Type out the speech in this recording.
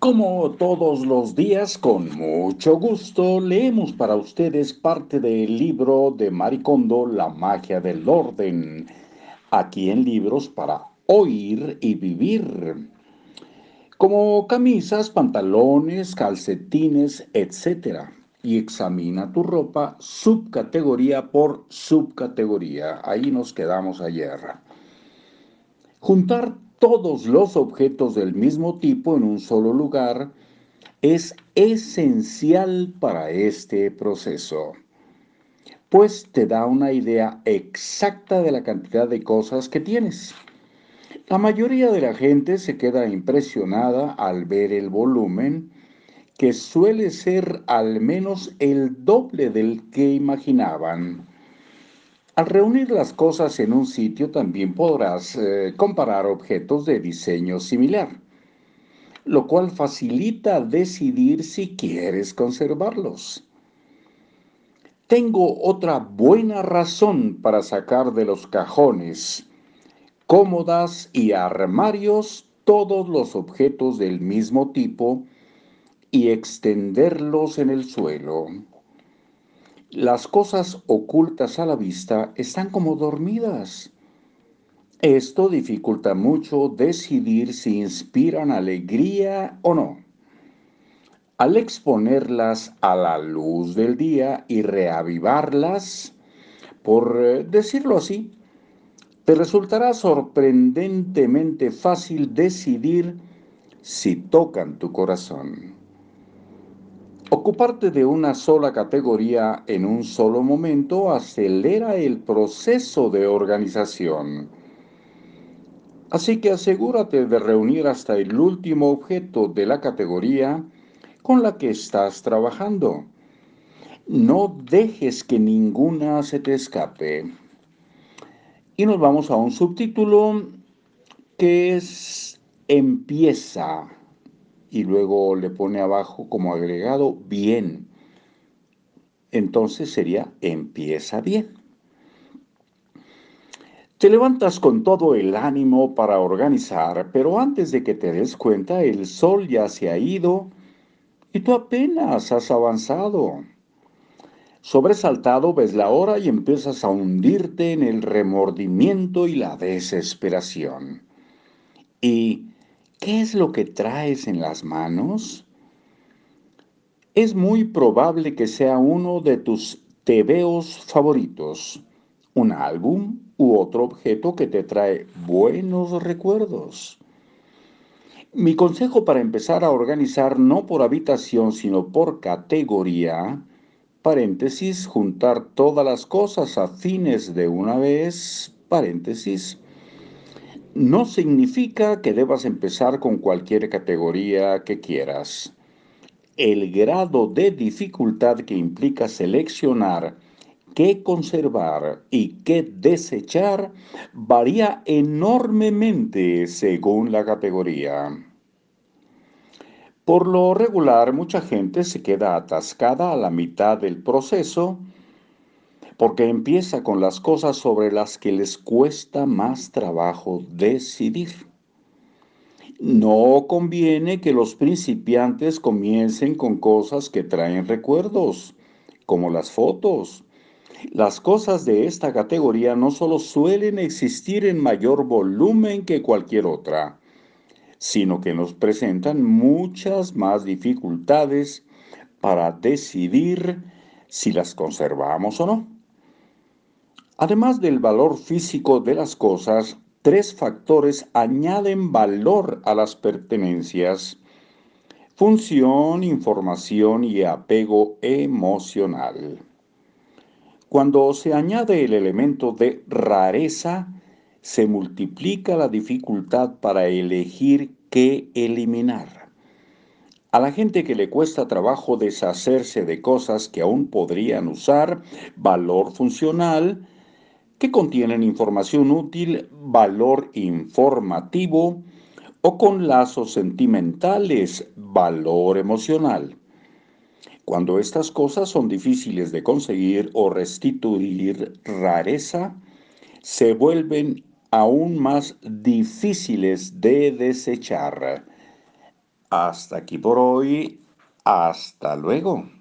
Como todos los días, con mucho gusto, leemos para ustedes parte del libro de Maricondo, La magia del orden, aquí en Libros para Oír y Vivir. Como camisas, pantalones, calcetines, etc. Y examina tu ropa subcategoría por subcategoría. Ahí nos quedamos ayer. Juntar todos los objetos del mismo tipo en un solo lugar es esencial para este proceso, pues te da una idea exacta de la cantidad de cosas que tienes. La mayoría de la gente se queda impresionada al ver el volumen, que suele ser al menos el doble del que imaginaban. Al reunir las cosas en un sitio también podrás eh, comparar objetos de diseño similar, lo cual facilita decidir si quieres conservarlos. Tengo otra buena razón para sacar de los cajones, cómodas y armarios todos los objetos del mismo tipo y extenderlos en el suelo. Las cosas ocultas a la vista están como dormidas. Esto dificulta mucho decidir si inspiran alegría o no. Al exponerlas a la luz del día y reavivarlas, por eh, decirlo así, te resultará sorprendentemente fácil decidir si tocan tu corazón. Ocuparte de una sola categoría en un solo momento acelera el proceso de organización. Así que asegúrate de reunir hasta el último objeto de la categoría con la que estás trabajando. No dejes que ninguna se te escape. Y nos vamos a un subtítulo que es Empieza y luego le pone abajo como agregado bien. Entonces sería empieza bien. Te levantas con todo el ánimo para organizar, pero antes de que te des cuenta el sol ya se ha ido y tú apenas has avanzado. Sobresaltado ves la hora y empiezas a hundirte en el remordimiento y la desesperación. Y ¿Qué es lo que traes en las manos? Es muy probable que sea uno de tus tebeos favoritos, un álbum u otro objeto que te trae buenos recuerdos. Mi consejo para empezar a organizar no por habitación, sino por categoría, paréntesis, juntar todas las cosas afines de una vez, paréntesis, no significa que debas empezar con cualquier categoría que quieras. El grado de dificultad que implica seleccionar qué conservar y qué desechar varía enormemente según la categoría. Por lo regular, mucha gente se queda atascada a la mitad del proceso porque empieza con las cosas sobre las que les cuesta más trabajo decidir. No conviene que los principiantes comiencen con cosas que traen recuerdos, como las fotos. Las cosas de esta categoría no solo suelen existir en mayor volumen que cualquier otra, sino que nos presentan muchas más dificultades para decidir si las conservamos o no. Además del valor físico de las cosas, tres factores añaden valor a las pertenencias. Función, información y apego emocional. Cuando se añade el elemento de rareza, se multiplica la dificultad para elegir qué eliminar. A la gente que le cuesta trabajo deshacerse de cosas que aún podrían usar valor funcional, que contienen información útil, valor informativo o con lazos sentimentales, valor emocional. Cuando estas cosas son difíciles de conseguir o restituir rareza, se vuelven aún más difíciles de desechar. Hasta aquí por hoy. Hasta luego.